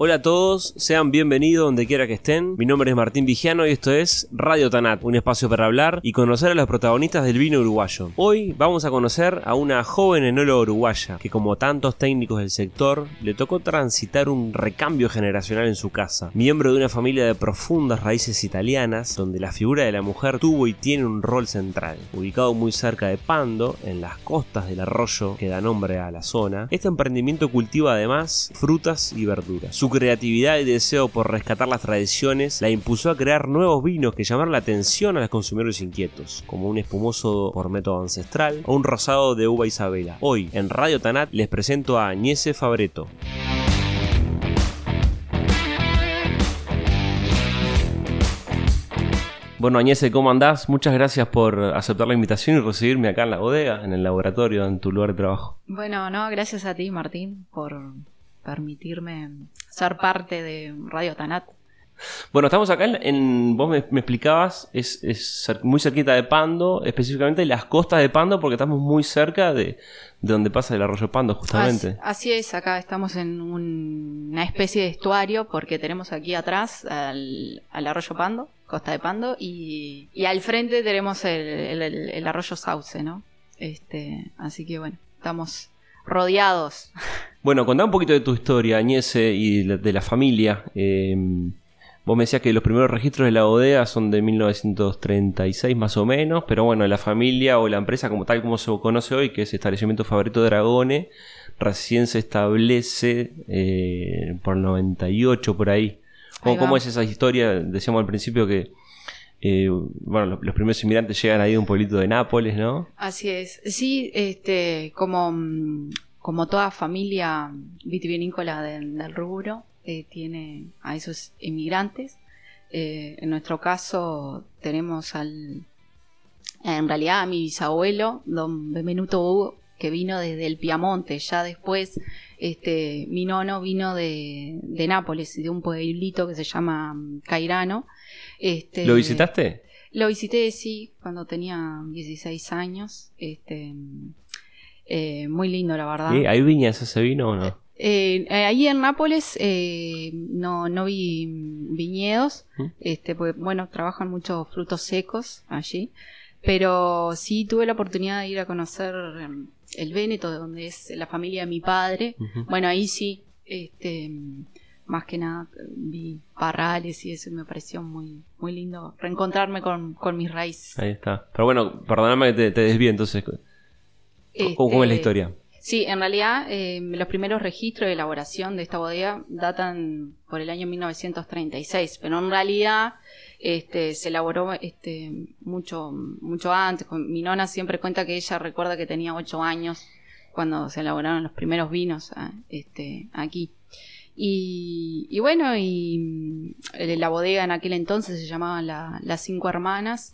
Hola a todos, sean bienvenidos donde quiera que estén. Mi nombre es Martín Vigiano y esto es Radio Tanat, un espacio para hablar y conocer a los protagonistas del vino uruguayo. Hoy vamos a conocer a una joven enóloga uruguaya que como tantos técnicos del sector le tocó transitar un recambio generacional en su casa. Miembro de una familia de profundas raíces italianas donde la figura de la mujer tuvo y tiene un rol central. Ubicado muy cerca de Pando, en las costas del arroyo que da nombre a la zona, este emprendimiento cultiva además frutas y verduras. Su creatividad y deseo por rescatar las tradiciones la impulsó a crear nuevos vinos que llamaron la atención a los consumidores inquietos, como un espumoso por método ancestral o un rosado de uva Isabela. Hoy, en Radio Tanat, les presento a Agnese Fabreto. Bueno, Añese, ¿cómo andás? Muchas gracias por aceptar la invitación y recibirme acá en la bodega, en el laboratorio, en tu lugar de trabajo. Bueno, no, gracias a ti, Martín, por permitirme ser parte de Radio Tanat. Bueno, estamos acá en, vos me, explicabas, es, muy cerquita de Pando, específicamente las costas de Pando, porque estamos muy cerca de, donde pasa el arroyo Pando, justamente. Así, es, acá estamos en una especie de estuario, porque tenemos aquí atrás al, arroyo Pando, costa de Pando, y, al frente tenemos el, el arroyo Sauce, ¿no? Este, así que bueno, estamos rodeados. Bueno, contá un poquito de tu historia, Añese, y de la familia. Eh, vos me decías que los primeros registros de la bodega son de 1936 más o menos, pero bueno, la familia o la empresa como tal como se conoce hoy, que es Establecimiento Favorito Dragone, recién se establece eh, por 98 por ahí. ¿Cómo, es esa historia? Decíamos al principio que eh, bueno, los, primeros inmigrantes llegan ahí de un pueblito de Nápoles, ¿no? Así es. Sí, este, como, como toda familia vitivinícola del rubro, eh, tiene a esos inmigrantes. Eh, en nuestro caso tenemos al, en realidad a mi bisabuelo, don Benvenuto Hugo, que vino desde el Piamonte. Ya después, este, mi nono vino de, de Nápoles, de un pueblito que se llama Cairano este, ¿Lo visitaste? Lo visité, sí, cuando tenía 16 años. Este, eh, muy lindo, la verdad. ¿Hay viñas ese vino o no? Eh, eh, ahí en Nápoles no, no vi viñedos, ¿Mm? este, pues, bueno, trabajan muchos frutos secos allí, pero sí tuve la oportunidad de ir a conocer em, el Véneto, de donde es la familia de mi padre. Bueno, ahí sí, este, más que nada vi parrales y eso me pareció muy, muy lindo reencontrarme con, mis raíces. Ahí está. Pero bueno, perdóname que te, te desvíe entonces. ¿Cómo, es la este, historia? Sí, en realidad eh, los primeros registros de elaboración de esta bodega datan por el año 1936, pero en realidad este, se elaboró este, mucho, mucho antes. Mi nona siempre cuenta que ella recuerda que tenía ocho años cuando se elaboraron los primeros vinos ah, este, aquí. Y, bueno, y mm, la bodega en aquel entonces se llamaba Las Cinco Hermanas,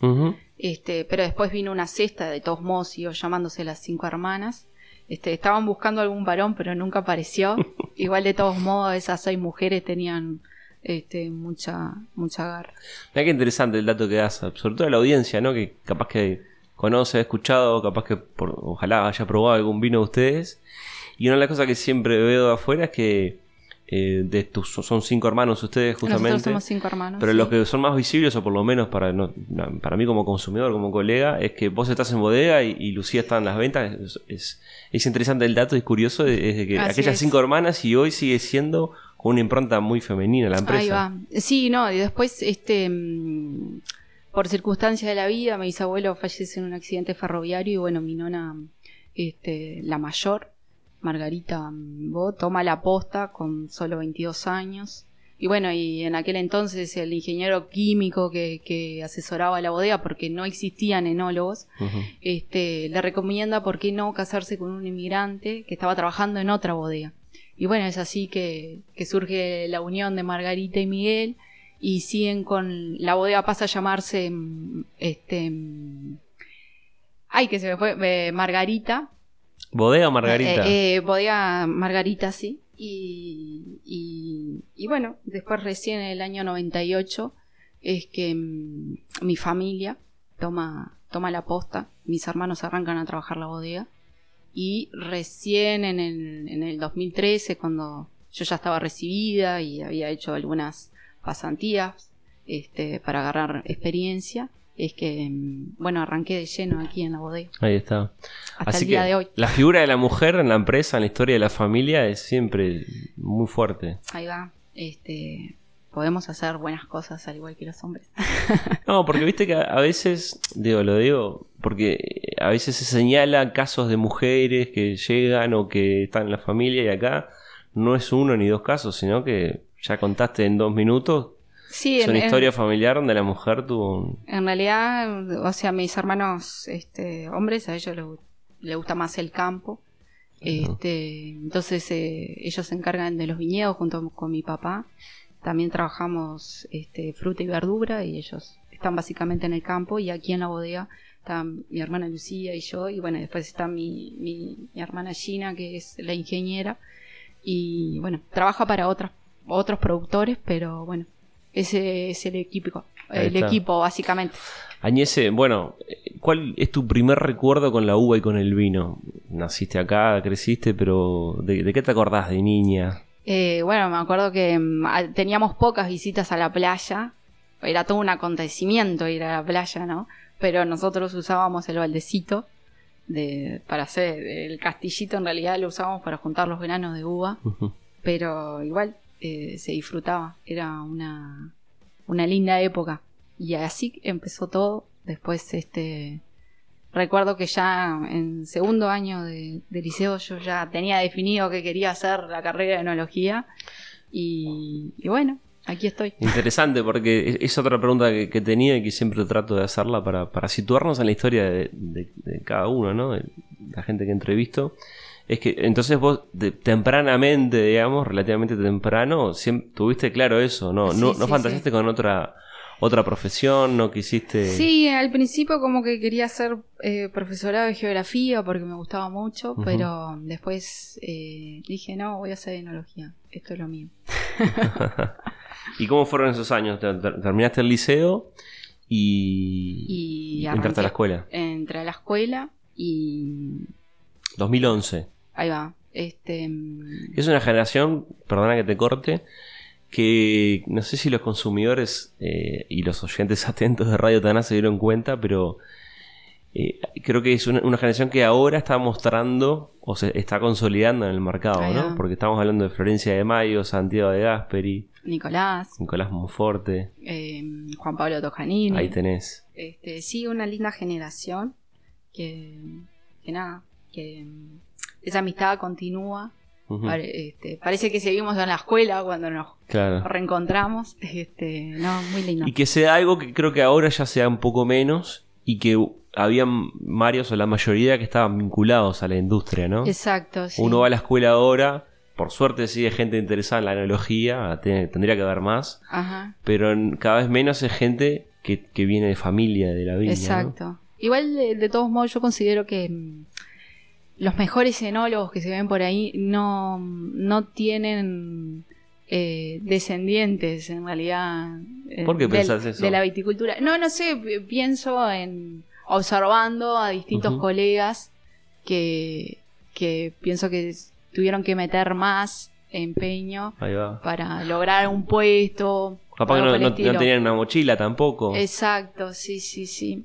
este, pero después vino una cesta, de todos modos siguió llamándose Las Cinco Hermanas. Este, estaban buscando algún varón, pero nunca apareció. Igual de todos modos, esas seis mujeres tenían este, mucha, mucha garra. Mira qué interesante el dato que das, sobre todo a la audiencia, ¿no? Que capaz que conoce, ha escuchado, capaz que por, ojalá haya probado algún vino de ustedes. Y una de las cosas que siempre veo de afuera es que eh, de tus, son cinco hermanos ustedes justamente. Nosotros somos cinco hermanos. Pero los que son más visibles, o por lo menos para, para mí como consumidor, como colega, es que vos estás en bodega y, Lucía está en las ventas. Es, es, interesante el dato, es curioso, es de que aquellas cinco hermanas y hoy sigue siendo con una impronta muy femenina la empresa. Ahí va. Sí, no, y después, este mm, por circunstancias de la vida, mi bisabuelo fallece en un accidente ferroviario y bueno, mi nona, este, la mayor, Margarita Bo toma la posta con solo 22 años. Y bueno, y en aquel entonces el ingeniero químico que, asesoraba la bodega, porque no existían enólogos, este, le recomienda por qué no casarse con un inmigrante que estaba trabajando en otra bodega. Y bueno, es así que, surge la unión de Margarita y Miguel y siguen con... La bodega pasa a llamarse... Este, ay, que se me fue... Eh, Margarita, Bodega Margarita. Eh, eh, bodega Margarita, sí. Y, y, bueno, después recién en el año 98 es que mm, mi familia toma, toma la posta, mis hermanos arrancan a trabajar la bodega y recién en el, en el 2013, cuando yo ya estaba recibida y había hecho algunas pasantías este, para agarrar experiencia, es que, mm, bueno, arranqué de lleno aquí en la bodega. Ahí está. Hasta el día que de hoy. La figura de la mujer en la empresa, en la historia de la familia, es siempre muy fuerte. Ahí va. Este, podemos hacer buenas cosas al igual que los hombres. no, porque viste que a veces, digo, lo digo, porque a veces se señala casos de mujeres que llegan o que están en la familia y acá no es uno ni dos casos, sino que ya contaste en dos minutos. Sí, es una historia familiar donde la mujer tuvo un... En realidad, o sea, mis hermanos este, hombres, a ellos les, gusta más el campo. Este, entonces eh, ellos se encargan de los viñedos junto con mi papá. También trabajamos este, fruta y verdura y ellos están básicamente en el campo y aquí en la bodega están mi hermana Lucía y yo y bueno, después está mi, mi, hermana Gina que es la ingeniera. Y bueno, trabaja para otros, otros productores, pero bueno, ese es el equipo, el equipo básicamente. Añese, bueno, ¿cuál es tu primer recuerdo con la uva y con el vino? Naciste acá, creciste, pero ¿de, de qué te acordás de niña? Eh, bueno, me acuerdo que mm, teníamos pocas visitas a la playa. Era todo un acontecimiento ir a la playa, ¿no? Pero nosotros usábamos el baldecito de, para hacer el castillito. En realidad lo usábamos para juntar los granos de uva. Pero igual eh, se disfrutaba. Era una, una linda época. Y así empezó todo. Después, este, Recuerdo que ya en segundo año de, liceo yo ya tenía definido que quería hacer la carrera de enología y, bueno, aquí estoy. Interesante porque es otra pregunta que, tenía y que siempre trato de hacerla para, situarnos en la historia de, cada uno, ¿no? De la gente que entrevisto. Es que entonces vos tempranamente, digamos, relativamente temprano, siempre, tuviste claro eso, ¿no? no, no fantaseaste con otra otra profesión? ¿No quisiste...? Sí, al principio como que quería ser eh, profesora de geografía porque me gustaba mucho, pero después eh, dije, no, voy a hacer enología, esto es lo mío. ¿Y cómo fueron esos años? ¿Terminaste el liceo y, entraste a la escuela? Entré a la escuela y... 2011. Ahí va. Este... Mm, es una generación, perdona que te corte, que no sé si los consumidores eh, y los oyentes atentos de Radio Tana se dieron cuenta, pero eh, creo que es una, generación que ahora está mostrando o se está consolidando en el mercado, ¿no? Porque estamos hablando de Florencia de Mayo, Santiago de Gasperi, Nicolás, Nicolás Monforte, em, Juan Pablo Tojanini. Ahí tenés. Este, sí, una linda generación que, que nada, que esa amistad continúa este, parece que seguimos en la escuela cuando nos reencontramos. Este, no, muy lindo. Y que sea algo que creo que ahora ya sea un poco menos y que habían varios o la mayoría que estaban vinculados a la industria, ¿no? Exacto. Uno va a la escuela ahora, por suerte sigue gente interesada en la analogía, tendría que haber más, pero cada vez menos es gente que, viene de familia, de la vida. Exacto. Igual, de, todos modos, yo considero que mm, los mejores enólogos que se ven por ahí no, no tienen eh, descendientes en realidad eh, ¿Por qué pensás eso? de la viticultura. No, no sé, pienso en observando a distintos colegas que, que pienso que tuvieron que meter más empeño para lograr un puesto. Capaz que no, no, tenían una mochila tampoco. Exacto, sí, sí, sí.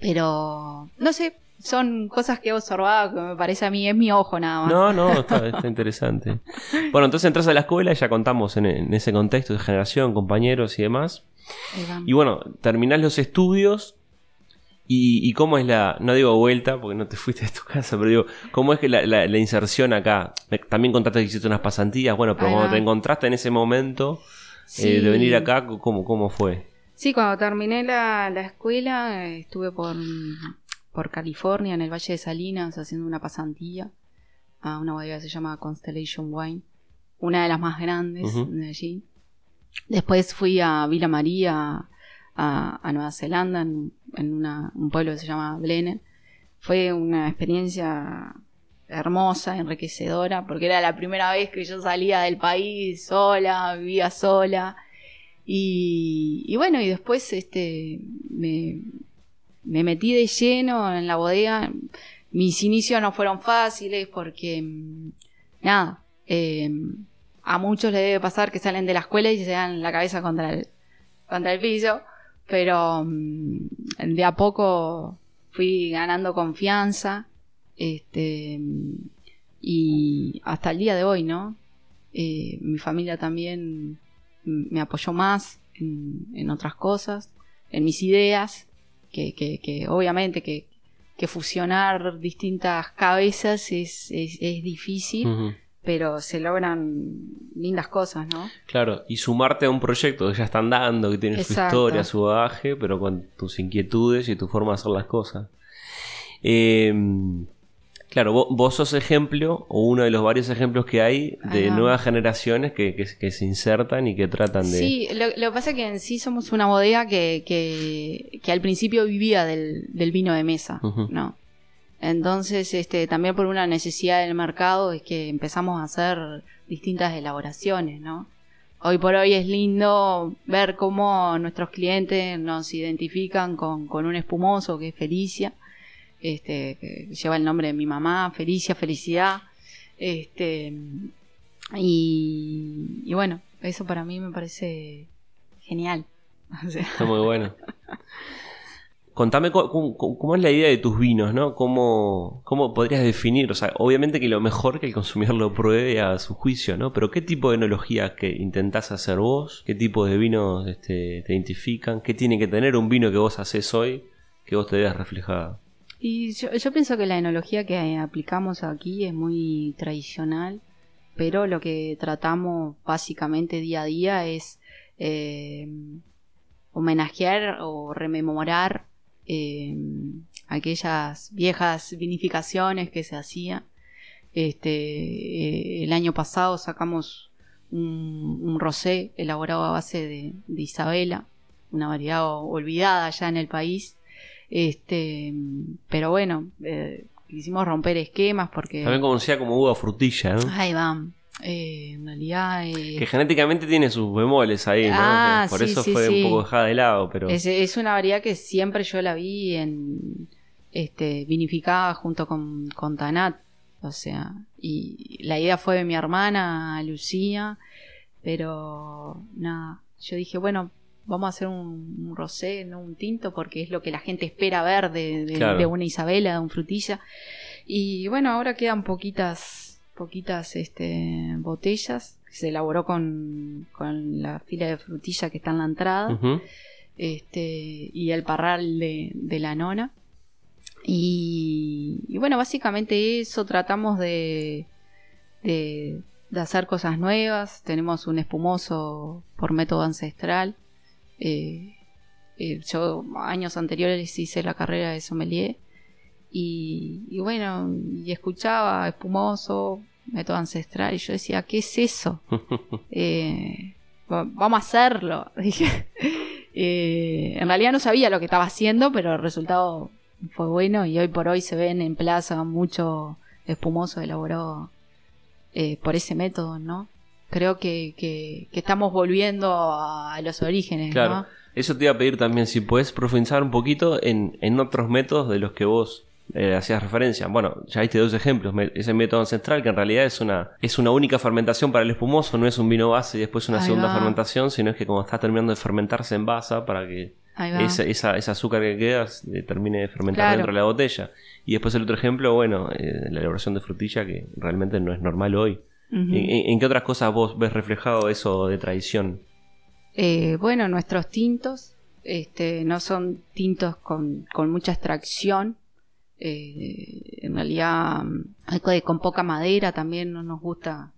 Pero, no sé, son cosas que he observado que me parece a mí, es mi ojo nada más. No, no, está, interesante. Bueno, entonces entras a la escuela, y ya contamos en, ese contexto de generación, compañeros y demás. Y bueno, terminás los estudios y, cómo es la, no digo vuelta, porque no te fuiste de tu casa, pero digo, ¿cómo es que la, inserción acá? También contaste que hiciste unas pasantías, bueno, pero cuando te encontraste en ese momento eh, de venir acá, ¿cómo, ¿cómo fue? Sí, cuando terminé la, la escuela estuve por por California, en el Valle de Salinas, haciendo una pasantía a una bodega que se llama Constellation Wine, una de las más grandes de allí. Después fui a Villa María, a, Nueva Zelanda, en, un pueblo que se llama Blenheim. Fue una experiencia hermosa, enriquecedora, porque era la primera vez que yo salía del país sola, vivía sola. Y, y bueno, y después este, me, me metí de lleno en la bodega. Mis inicios no fueron fáciles porque, mm, nada, em, a muchos les debe pasar que salen de la escuela y se dan la cabeza contra el, contra el piso, pero mm, de a poco fui ganando confianza, este, y hasta el día de hoy, ¿no? Eh, mi familia también me apoyó más en, otras cosas, en mis ideas, que, que, obviamente que, que, fusionar distintas cabezas es, es, difícil, pero se logran lindas cosas, ¿no? Claro, y sumarte a un proyecto que ya están dando, que tiene su historia, su bagaje, pero con tus inquietudes y tu forma de hacer las cosas. Eh, Claro, vos, sos ejemplo, o uno de los varios ejemplos que hay de nuevas generaciones que, que, se insertan y que tratan de... Sí, lo, que pasa es que en sí somos una bodega que, que, que al principio vivía del, del vino de mesa, ¿no? Entonces, este, también por una necesidad del mercado es que empezamos a hacer distintas elaboraciones, ¿no? Hoy por hoy es lindo ver cómo nuestros clientes nos identifican con, con un espumoso que es Felicia este, lleva el nombre de mi mamá, Felicia, Felicidad. Este, y, bueno, eso para mí me parece genial. Está muy bueno. Contame cómo, es la idea de tus vinos, ¿no? ¿Cómo, ¿Cómo podrías definir? O sea, obviamente que lo mejor que el consumidor lo pruebe a su juicio, ¿no? Pero ¿qué tipo de enología que intentás hacer vos? ¿Qué tipo de vinos este, te identifican? ¿Qué tiene que tener un vino que vos haces hoy que vos te veas reflejado? Y yo, pienso que la enología que aplicamos aquí es muy tradicional, pero lo que tratamos básicamente día a día es eh, homenajear o rememorar eh, aquellas viejas vinificaciones que se hacían. Este, eh, el año pasado sacamos un, rosé elaborado a base de, de Isabela, una variedad olvidada ya en el país este, pero bueno, eh, quisimos romper esquemas porque. También conocida como uva frutilla, ¿no? Ahí va. Eh, en realidad. Eh, que genéticamente tiene sus bemoles ahí, ¿no? Ah, por eso fue un poco dejada de lado, pero. Es, una variedad que siempre yo la vi en. Este, vinificada junto con, con Tanat. O sea, y la idea fue de mi hermana, Lucía, pero nada, yo dije, bueno, vamos a hacer un, rosé, no un tinto, porque es lo que la gente espera ver de, una Isabela, de un frutilla. Y bueno, ahora quedan poquitas, poquitas este, botellas. Se elaboró con, con la fila de frutilla que está en la entrada. este, y el parral de, de la nona. Y, y, bueno, básicamente eso tratamos de, de, de, hacer cosas nuevas. Tenemos un espumoso por método ancestral eh, eh, yo años anteriores hice la carrera de sommelier y, bueno, y escuchaba espumoso, método ancestral y yo decía, ¿qué es eso? Eh, vamos a hacerlo. Dije, en realidad no sabía lo que estaba haciendo, pero el resultado fue bueno y hoy por hoy se ven en plaza mucho espumoso elaborado por ese método, ¿no? Creo que, que, estamos volviendo a los orígenes. Claro. Eso te iba a pedir también, si puedes profundizar un poquito en, en otros métodos de los que vos eh, hacías referencia. Bueno, ya viste dos ejemplos. Ese método ancestral, que en realidad es una, es una única fermentación para el espumoso, no es un vino base y después una segunda fermentación, sino es que como está terminando de fermentarse en basa para que esa, esa, ese azúcar que queda termine de fermentar dentro de la botella. Y después el otro ejemplo, bueno, eh, la elaboración de frutilla, que realmente no es normal hoy. ¿En, qué otras cosas vos ves reflejado eso de tradición? Eh, bueno, nuestros tintos este, no son tintos con, mucha extracción. Eh, en realidad, con poca madera también no nos gusta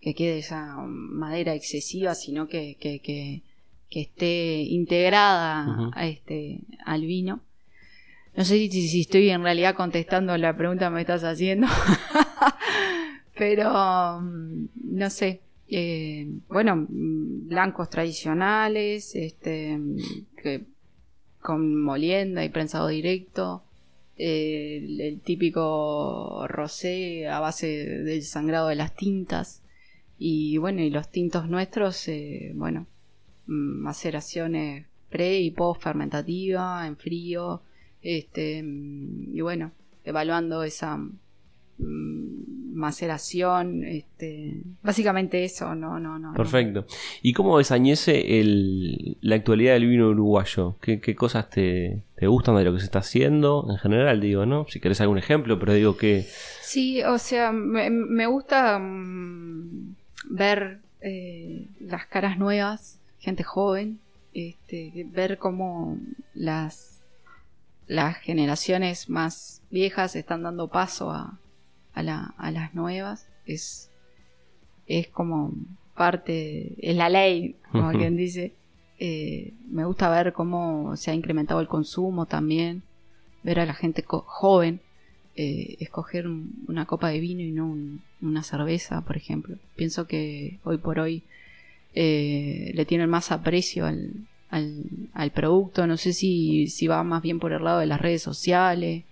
que quede esa madera excesiva, sino que, que, esté integrada a este, al vino. No sé si, si, estoy en realidad contestando la pregunta que me estás haciendo. Pero, mm, no sé, eh, bueno, blancos tradicionales, este, que, con molienda y prensado directo, el, típico rosé a base del sangrado de las tintas, y bueno, y los tintos nuestros, eh, bueno, mm, maceraciones pre y post fermentativa, en frío, este, mm, y bueno, evaluando esa maceración, este, básicamente eso, no, no, no. Perfecto. ¿Y cómo ves, el, la actualidad del vino uruguayo? ¿Qué, cosas te, gustan de lo que se está haciendo en general, digo, ¿no? Si querés algún ejemplo, pero digo que... Sí, o sea, me, gusta mm, ver eh, las caras nuevas, gente joven, este, ver cómo las, las generaciones más viejas están dando paso a, a, la, a las nuevas. Es, es como parte, es la ley, como quien dice. Eh, me gusta ver cómo se ha incrementado el consumo también, ver a la gente joven eh, escoger una copa de vino y no una cerveza, por ejemplo. Pienso que hoy por hoy eh, le tienen más aprecio al, al, producto. No sé si, si, va más bien por el lado de las redes sociales.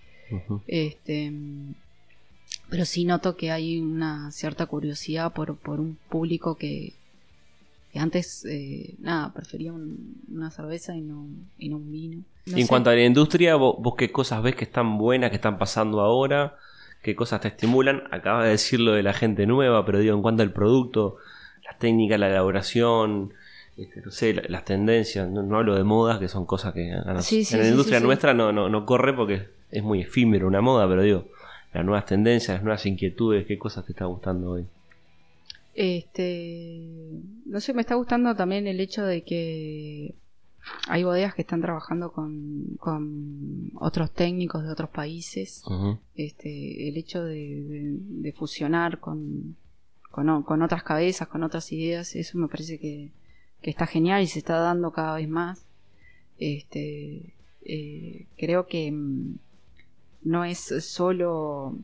este, pero sí noto que hay una cierta curiosidad por, por un público que, antes, eh, nada, prefería una cerveza y no, y no un vino. en cuanto a la industria, ¿vos, qué cosas ves que están buenas, que están pasando ahora? ¿Qué cosas te estimulan? Acabas de decirlo de la gente nueva, pero digo, en cuanto al producto, las técnicas, la elaboración, este, no sé, las tendencias, no, hablo de modas, que son cosas que en la industria nuestra no, no, no corre porque es muy efímero una moda, pero digo, las nuevas tendencias, las nuevas inquietudes, qué cosas te está gustando hoy. Este, no sé, me está gustando también el hecho de que hay bodegas que están trabajando con, con otros técnicos de otros países. este, el hecho de, fusionar con, con, otras cabezas, con otras ideas, eso me parece que, está genial y se está dando cada vez más. Este, eh, creo que mm, no es solo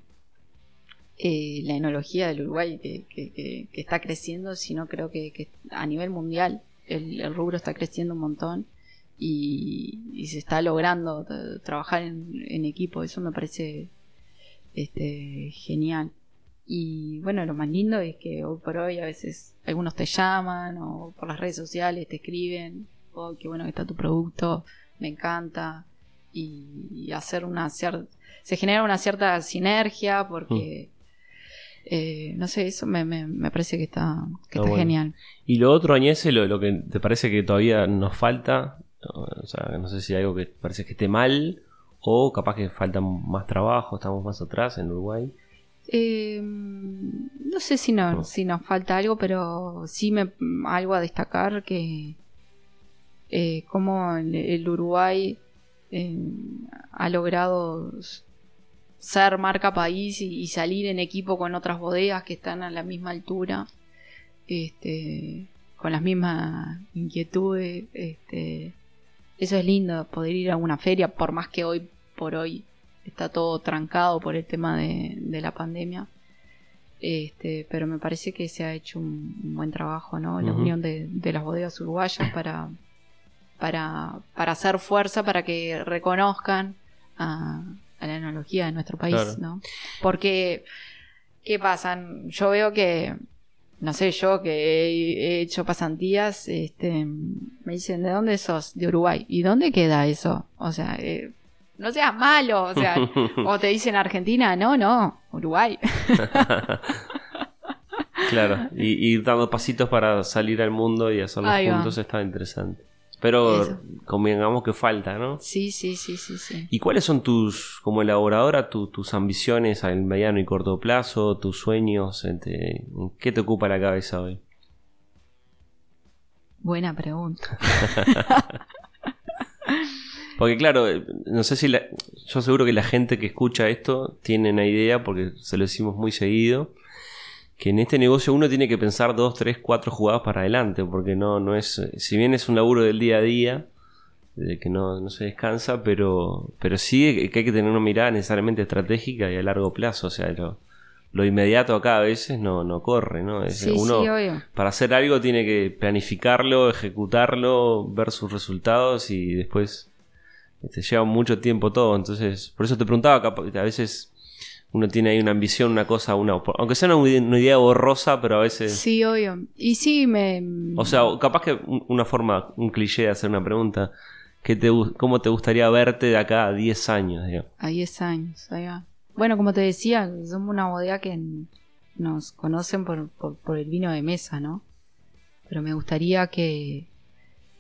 eh, la enología del Uruguay que, está creciendo, sino creo que, a nivel mundial el, rubro está creciendo un montón y, se está logrando trabajar en, equipo. Eso me parece este, genial. Y bueno, lo más lindo es que hoy por hoy a veces algunos te llaman o por las redes sociales te escriben, oh, qué bueno que está tu producto, me encanta. Y, hacer una cierta... Se genera una cierta sinergia porque... Mm. Eh, no sé, eso me, me, parece que está, que está genial. Y lo otro, Añese, lo, lo, que te parece que todavía nos falta, o sea, no sé si hay algo que parece que esté mal, o capaz que falta más trabajo, estamos más atrás en Uruguay. Eh, no sé si, no, si nos falta algo, pero sí me, algo a destacar que eh, como el, Uruguay eh, ha logrado ser marca país y, salir en equipo con otras bodegas que están a la misma altura, este, con las mismas inquietudes. Este, eso es lindo, poder ir a una feria, por más que hoy por hoy está todo trancado por el tema de, la pandemia. Este, pero me parece que se ha hecho un, buen trabajo, ¿no? La unión de, las bodegas uruguayas para, para, para hacer fuerza, para que reconozcan a, a la enología de nuestro país, ¿no? Porque, ¿qué pasa? Yo veo que, no sé, yo que he, hecho pasantías, este, me dicen, ¿de dónde sos? De Uruguay. ¿Y dónde queda eso? O sea, eh, no seas malo, o sea, o te dicen Argentina, no, no, Uruguay. claro, y, y, dando pasitos para salir al mundo y hacerlo juntos está interesante. Pero convengamos que falta, ¿no? Sí, sí, sí, sí, sí. ¿Y cuáles son tus, como elaboradora, tus ambiciones al mediano y corto plazo, tus sueños? Este, ¿Qué te ocupa la cabeza hoy? Buena pregunta. porque claro, no sé si la, yo seguro que la gente que escucha esto tiene una idea porque se lo decimos muy seguido que en este negocio uno tiene que pensar dos, tres, cuatro jugadas para adelante, porque no, no es, si bien es un laburo del día a día, de que no, no se descansa, pero, pero sí que hay que tener una mirada necesariamente estratégica y a largo plazo, o sea, lo, lo inmediato acá a veces no, no corre, ¿no? Es, uno para hacer algo tiene que planificarlo, ejecutarlo, ver sus resultados y después este, lleva mucho tiempo todo, entonces, por eso te preguntaba, a veces uno tiene ahí una ambición, una cosa, una, aunque sea una, idea borrosa, pero a veces... Sí, obvio. Y sí, me... O sea, capaz que una forma, un cliché de hacer una pregunta, ¿qué te, ¿cómo te gustaría verte de acá a 10 años? A 10 años, ahí va. Bueno, como te decía, somos una bodega que nos conocen por, por, el vino de mesa, ¿no? Pero me gustaría que,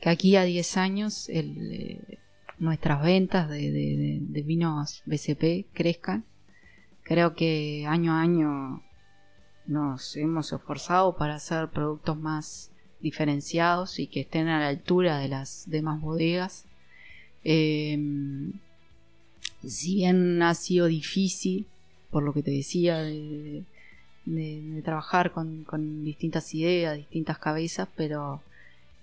que aquí a 10 años el, eh, nuestras ventas de, de, vinos BCP crezcan. Creo que año a año nos hemos esforzado para hacer productos más diferenciados y que estén a la altura de las demás bodegas. Em, si bien ha sido difícil, por lo que te decía, de, trabajar con, distintas ideas, distintas cabezas, pero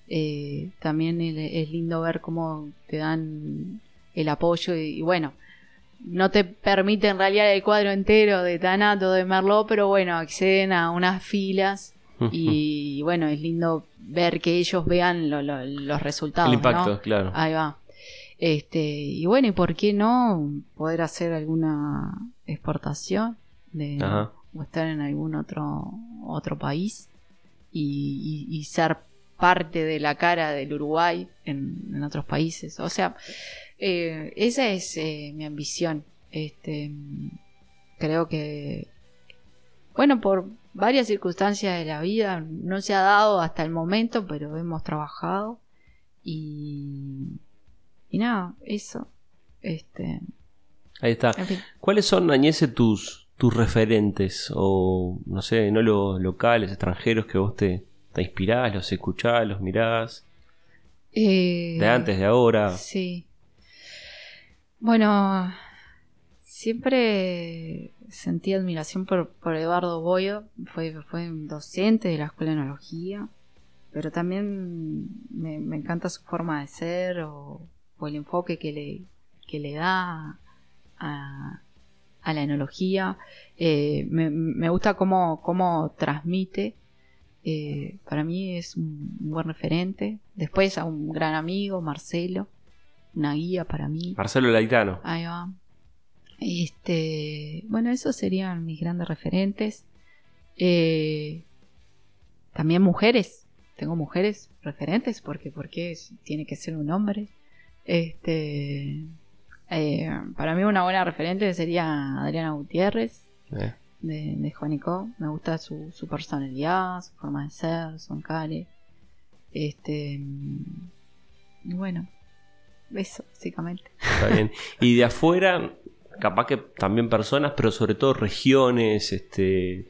eh, también es lindo ver cómo te dan el apoyo y, bueno, no te permite en realidad el cuadro entero de Tanato, de Merlot, pero bueno, acceden a unas filas y bueno, es lindo ver que ellos vean los resultados. El impacto, claro. Ahí va. Este, y bueno, ¿y por qué no poder hacer alguna exportación de, o estar en algún otro, otro país y, ser parte de la cara del Uruguay en, otros países? O sea, eh, esa es eh, mi ambición. Este, creo que, bueno, por varias circunstancias de la vida no se ha dado hasta el momento, pero hemos trabajado y y nada, eso. Este. Ahí está. ¿Cuáles son, Añese, tus, tus referentes? O, no sé, no los locales, extranjeros que vos te, te inspirás, los escuchás, los mirás. Eh, de antes, de ahora. Sí. Bueno, siempre sentí admiración por, por Eduardo Boyo. Fue, fue docente de la Escuela de Enología. Pero también me, me encanta su forma de ser o o el enfoque que le, que le da a, la enología. Eh, me, gusta cómo, cómo transmite. Eh, para mí es un, buen referente. Después a un gran amigo, Marcelo, una guía para mí. Marcelo Laitano. Ahí va. Este, bueno, esos serían mis grandes referentes. Eh, también mujeres. Tengo mujeres referentes porque, porque tiene que ser un hombre. Este, eh, para mí una buena referente sería Adriana Gutiérrez eh. De, de Juanico. Me gusta su, personalidad, su forma de ser, su encare. Este, y bueno, eso básicamente. Está bien. Y de afuera, capaz que también personas, pero sobre todo regiones, este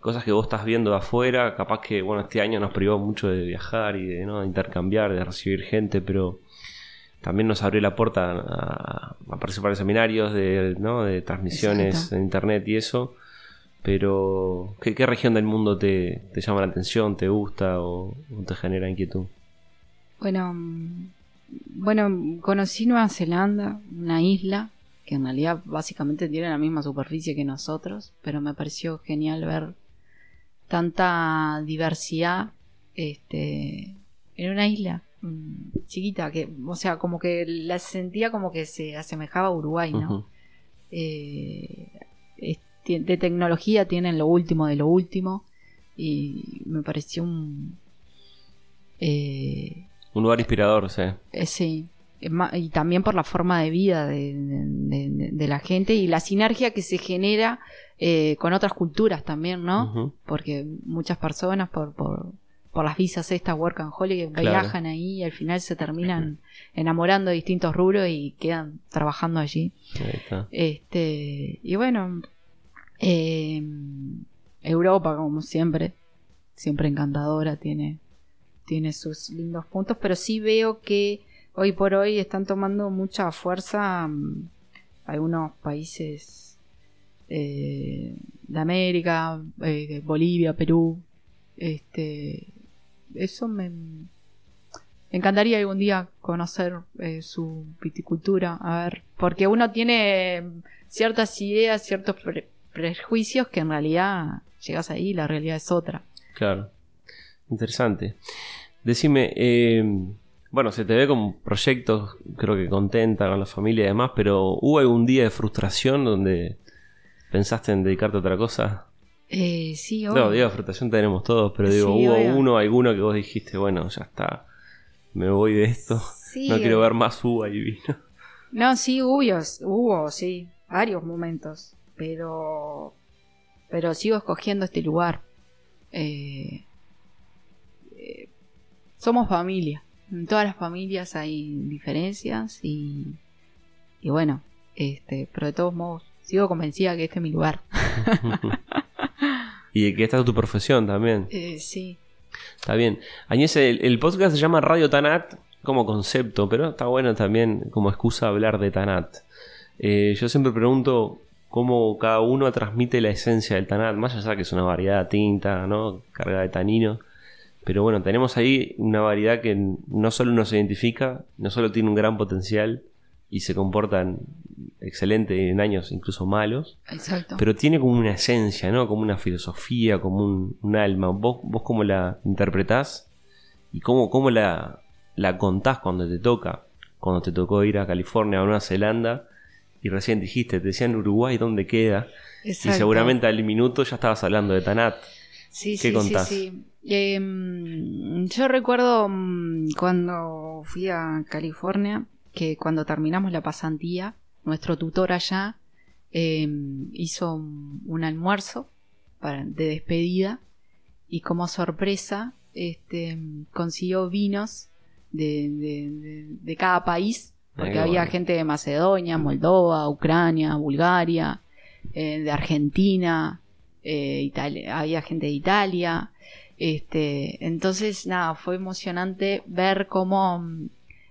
cosas que vos estás viendo de afuera, capaz que bueno, este año nos privó mucho de viajar y de ¿no? intercambiar, de recibir gente, pero también nos abrió la puerta a, participar en seminarios de, ¿no? de transmisiones en internet y eso. Pero, ¿qué, región del mundo te, llama la atención, te gusta o, te genera inquietud? Bueno, mm, bueno, conocí Nueva Zelanda, una isla que en realidad básicamente tiene la misma superficie que nosotros, pero me pareció genial ver tanta diversidad este, en una isla Mm, chiquita, que, o sea, como que la sentía como que se asemejaba a Uruguay, ¿no? Eh, de tecnología tienen lo último de lo último y me pareció un... Eh, un lugar inspirador, sí. Eh, sí, y también por la forma de vida de, la gente y la sinergia que se genera con otras culturas también, ¿no? Porque muchas personas por, por, por las visas estas work and holiday viajan ahí y al final se terminan enamorando de distintos rubros y quedan trabajando allí. Este, y bueno, em, Europa como siempre, siempre encantadora, tiene, tiene sus lindos puntos, pero sí veo que hoy por hoy están tomando mucha fuerza mm, algunos países eh, de América, eh, Bolivia, Perú, este, eso me, encantaría algún día conocer eh, su viticultura, a ver, porque uno tiene ciertas ideas, ciertos prejuicios que en realidad llegas ahí y la realidad es otra. Claro, interesante. Decime, eh, bueno, se te ve con proyectos, creo que contenta con la familia y demás, pero ¿hubo algún día de frustración donde pensaste en dedicarte a otra cosa? Eh, sí, No, digo, frustración tenemos todos, pero digo, hubo uno, alguno que vos dijiste, bueno, ya está, me voy de esto, no quiero ver más uva y vino. No, sí, hubo, hubo, sí, varios momentos, pero pero sigo escogiendo este lugar. Eh, eh, somos familia. En todas las familias hay diferencias y, y bueno, este, pero de todos modos, sigo convencida que este es mi lugar. y de que esta es tu profesión también. Eh, sí. Está bien. Añez, el, el podcast se llama Radio Tanat como concepto, pero está bueno también como excusa hablar de Tanat. Eh, yo siempre pregunto cómo cada uno transmite la esencia del Tanat, más allá que es una variedad tinta, ¿no? cargada de tanino. Pero bueno, tenemos ahí una variedad que no solo nos identifica, no solo tiene un gran potencial y se comportan excelente en años incluso malos, Exacto. pero tiene como una esencia, ¿no? Como una filosofía, como un, alma. ¿Vos, ¿Vos cómo la interpretás? ¿Y cómo, cómo la, la contás cuando te toca? Cuando te tocó ir a California o a Nueva Zelanda y recién dijiste, te decían Uruguay, ¿dónde queda? Y seguramente al minuto ya estabas hablando de Tanat. Sí, ¿Qué sí, contás? Sí, em, yo recuerdo mm, cuando fui a California, que cuando terminamos la pasantía, nuestro tutor allá em, hizo un, almuerzo para, de despedida y como sorpresa este, consiguió vinos de, cada país, porque había gente de Macedonia, Moldova, Ucrania, Bulgaria, eh, de Argentina, eh, había gente de Italia. Este, entonces, nada, fue emocionante ver cómo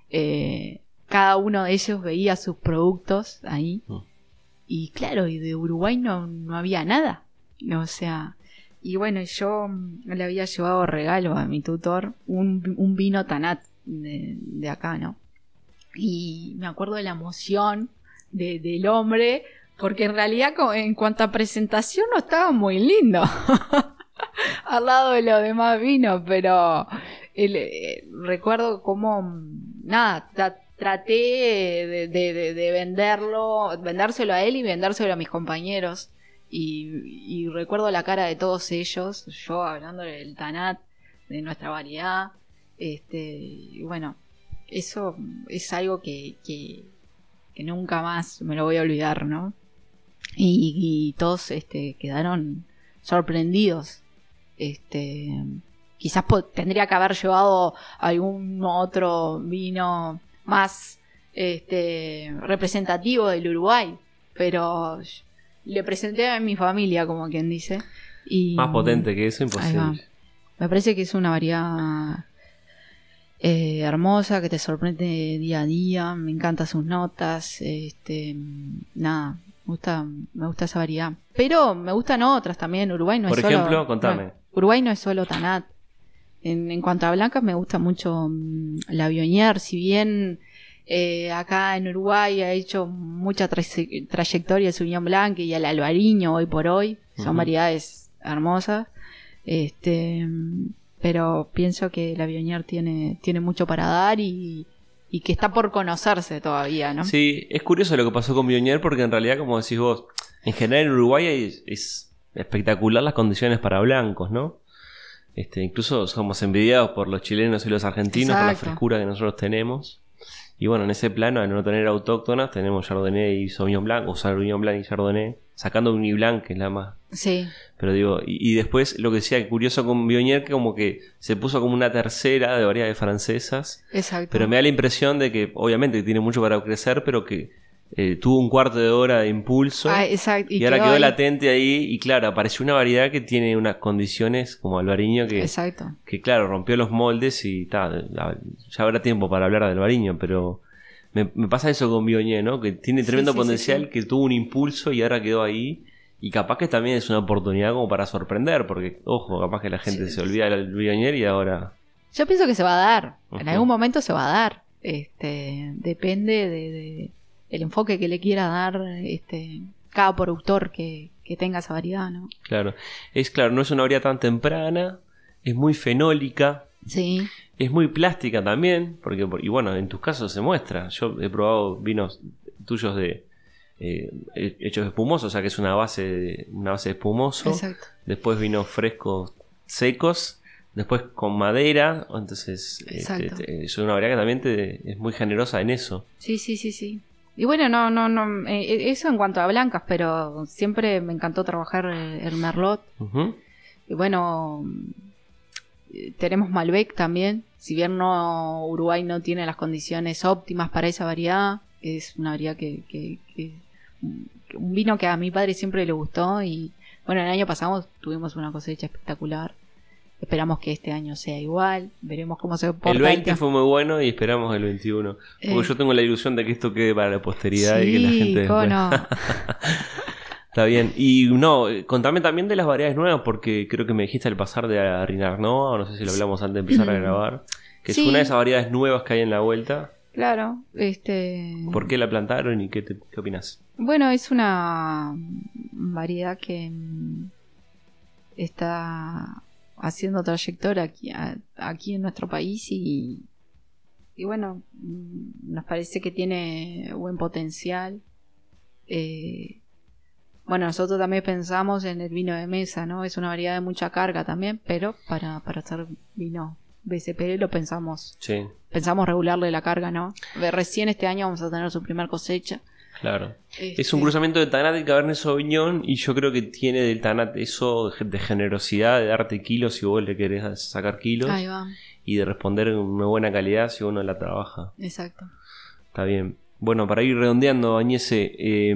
eh, cada uno de ellos veía sus productos ahí. Mm. Y claro, y de Uruguay no, no había nada. O sea, y bueno, yo le había llevado regalo a mi tutor un, un vino Tanat de, acá, ¿no? Y me acuerdo de la emoción del hombre, porque en realidad en cuanto a presentación no estaba muy lindo. Al lado de los demás vinos, pero eh, recuerdo cómo, nada, traté de, venderlo, vendérselo a él y vendérselo a mis compañeros. Y, recuerdo la cara de todos ellos, yo hablando del Tanat, de nuestra variedad, este, y bueno, eso es algo que, que, nunca más me lo voy a olvidar, ¿no? Y, todos este, quedaron sorprendidos. Este, quizás tendría que haber llevado algún otro vino más este, representativo del Uruguay, pero le presenté a mi familia, como quien dice. Y, más potente que eso, imposible. Me parece que es una variedad eh, hermosa, que te sorprende día a día, me encantan sus notas, este, nada, me gusta, me gusta esa variedad. Pero me gustan otras también, Uruguay no es solo... Por ejemplo, contame. Uruguay no es solo Tanat. En, cuanto a blancas me gusta mucho mm, la Bionier, si bien eh, acá en Uruguay ha hecho mucha trayectoria su Sauvignon Blanc y el Alvariño hoy por hoy, son variedades hermosas. Este, pero pienso que la Bionier tiene, tiene mucho para dar y, que está por conocerse todavía, ¿no? Sí, es curioso lo que pasó con Bionier porque en realidad, como decís vos, en general en Uruguay es, espectacular las condiciones para blancos, ¿no? Este, incluso somos envidiados por los chilenos y los argentinos por la frescura que nosotros tenemos. Y bueno, en ese plano, al no tener autóctonas, tenemos Chardonnay y Sauvignon Blanc, o Sauvignon Blanc y Chardonnay, sacando un Blanc, que es la más. Sí. Pero digo, y, después lo que decía curioso con Bionier, que como que se puso como una tercera de variedades francesas. Exacto. Pero me da la impresión de que, obviamente, tiene mucho para crecer, pero que eh, tuvo un cuarto de hora de impulso. Ah, exacto. Y, ahora quedó, latente ahí. Y claro, apareció una variedad que tiene unas condiciones como Alvariño que. Exacto. Que claro, rompió los moldes y tal. Ya habrá tiempo para hablar de Alvariño, pero. Me, pasa eso con Bionier, ¿no? Que tiene tremendo potencial, que tuvo un impulso y ahora quedó ahí. Y capaz que también es una oportunidad como para sorprender, porque, ojo, capaz que la gente se olvida del Bionier y ahora. Yo pienso que se va a dar. En algún momento se va a dar. Este, depende de el enfoque que le quiera dar este, cada productor que, tenga esa variedad, ¿no? Claro, es claro, no es una variedad tan temprana, es muy fenólica. Sí. Es muy plástica también, porque, y bueno, en tus casos se muestra. Yo he probado vinos tuyos de eh, hechos espumosos, o sea que es una base, una base de espumoso. Exacto. Después vinos frescos secos, después con madera, entonces este, es una variedad que también es muy generosa en eso. Sí, sí, sí, sí. y bueno, no, no, no, eh, eso en cuanto a blancas, pero siempre me encantó trabajar eh, el Merlot. Y bueno, eh, tenemos Malbec también. Si bien no Uruguay no tiene las condiciones óptimas para esa variedad, es una variedad que, que- que- un vino que a mi padre siempre le gustó y bueno, el año pasado tuvimos una cosecha espectacular. Esperamos que este año sea igual, veremos cómo se porta. El 20 tema. fue muy bueno y esperamos el 21. Porque Eh. yo tengo la ilusión de que esto quede para la posteridad y que la gente después- no. Está bien. Y no, eh, contame también de las variedades nuevas, porque creo que me dijiste al pasar de Rinar Nova, o no sé si lo hablamos antes de empezar a grabar, que Sí. es una de esas variedades nuevas que hay en la vuelta. Claro, este. ¿Por qué la plantaron y qué, te, qué opinas? Bueno, es una variedad que mm, está haciendo trayectoria aquí, aquí en nuestro país y, y bueno, mm, nos parece que tiene buen potencial. Eh, bueno, nosotros también pensamos en el vino de mesa, ¿no? Es una variedad de mucha carga también, pero para, para hacer vino BCP lo pensamos, Sí, pensamos regularle la carga, ¿no? De Recién este año vamos a tener su primer cosecha. claro. Es Este, un cruzamiento de Tanat y Cabernet Sauvignon y yo creo que tiene del Tanat eso de de generosidad, de darte kilos si vos le querés sacar kilos Ahí va, y de responder en una buena calidad si uno la trabaja. exacto. Está bien. Bueno, para ir redondeando, Añese, eh,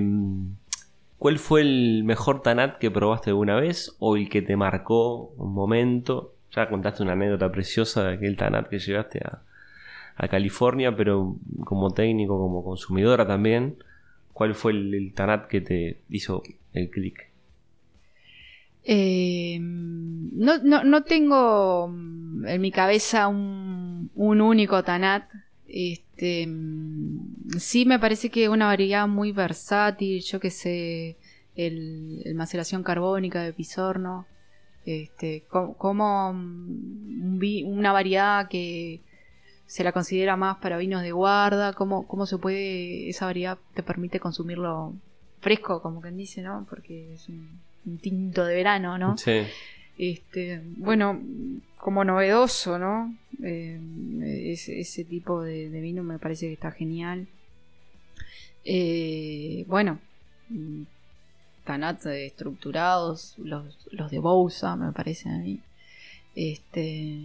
¿cuál fue el mejor Tanat que probaste alguna vez o el que te marcó un momento? Ya contaste una anécdota preciosa de aquel Tanat que llegaste a, California, pero como técnico, como consumidora también, ¿cuál fue el, Tanat que te hizo el clic? Eh, no, no, no tengo en mi cabeza un único Tanat. Este, mm, sí me parece que una variedad muy versátil, yo que sé, el, el maceración carbónica de Pisorno, este, co- como, mm, una variedad que se la considera más para vinos de guarda, cómo, cómo se puede, esa variedad te permite consumirlo fresco, como quien dice, ¿no? Porque es un, un tinto de verano, ¿no? Sí, Este, bueno, como novedoso, ¿no? Eh, ese, tipo de, vino me parece que está genial. Eh, bueno, Tanat estructurados, los, los de Bousa, me parece a mí. Este.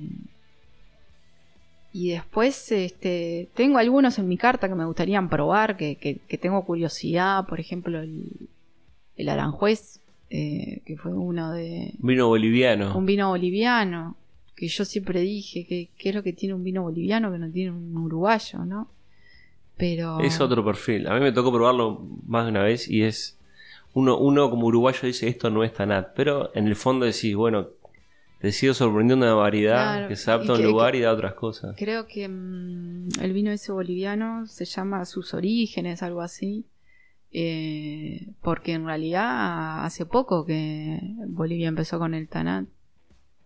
Y después, este, tengo algunos en mi carta que me gustaría probar, que, que- que tengo curiosidad, por ejemplo, el, el Aranjuez, eh, que fue uno de, vino boliviano. un vino boliviano, que yo siempre dije que qué es lo que tiene un vino boliviano que no tiene un uruguayo, ¿no? Pero Es otro perfil. A mí me tocó probarlo más de una vez y es. Uno, uno como uruguayo dice esto no es Tanat, pero en el fondo decís, bueno, te sigo sorprendiendo una variedad Claro, que se adapta a un que- lugar y da otras cosas. creo que mm, el vino ese boliviano se llama Sus Orígenes, algo así. eh, porque en realidad hace poco que Bolivia empezó con el Tanat.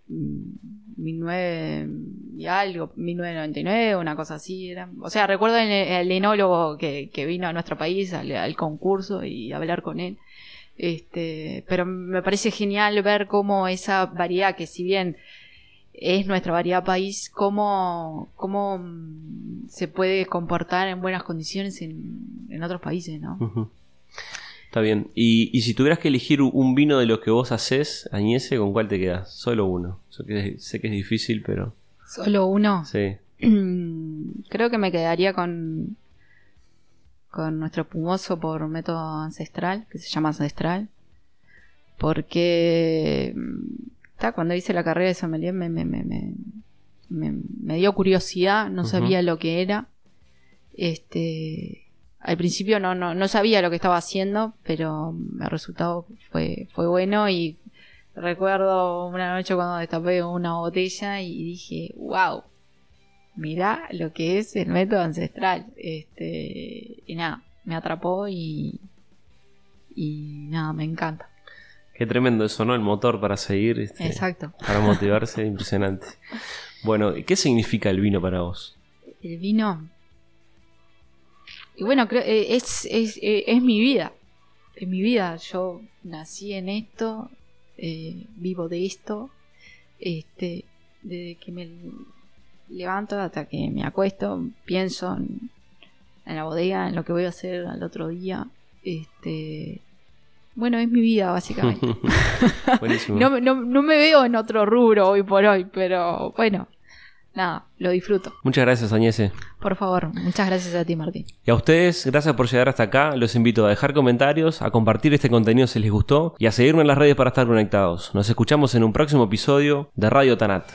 mm, 19 y algo, 1999, una cosa así. Era. O sea, recuerdo el, el enólogo que, que vino a nuestro país al, concurso y hablar con él. Este, pero me parece genial ver cómo esa variedad, que si bien es nuestra variedad país, cómo, cómo mm, se puede comportar en buenas condiciones en, en otros países, ¿no? Ujú. Está bien. Y, y si tuvieras que elegir un vino de los que vos haces, Añese, ¿con cuál te quedas? Solo uno. Sé que, sé que es difícil, pero. Solo uno. Sí. Creo que me quedaría con con nuestro espumoso por método ancestral, que se llama ancestral. Porque mm, ta, cuando hice la carrera de sommelier me, me, me, me, me- dio curiosidad, no sabía lo que era. Este, al principio no, no, no sabía lo que estaba haciendo, pero el resultado fue, fue bueno y recuerdo una noche cuando destapé una botella y dije, wow, mirá lo que es el método ancestral. Este, y nada, me atrapó y, y nada, me encanta. Qué tremendo eso, ¿no? El motor para seguir. este, Exacto. Para motivarse, impresionante. Bueno, ¿qué significa el vino para vos? El vino. Y bueno, creo, eh, es, es, eh, es mi vida. Es mi vida. Yo nací en esto, eh, vivo de esto. Este, desde que me levanto hasta que me acuesto, pienso en, en la bodega, en lo que voy a hacer al otro día. Este, bueno, es mi vida, básicamente. No, no, no me veo en otro rubro hoy por hoy, pero bueno, nada, lo disfruto. Muchas gracias, Añese. Por favor, muchas gracias a ti, Martín. Y a ustedes, gracias por llegar hasta acá. Los invito a dejar comentarios, a compartir este contenido si les gustó y a seguirme en las redes para estar conectados. Nos escuchamos en un próximo episodio de Radio Tanat.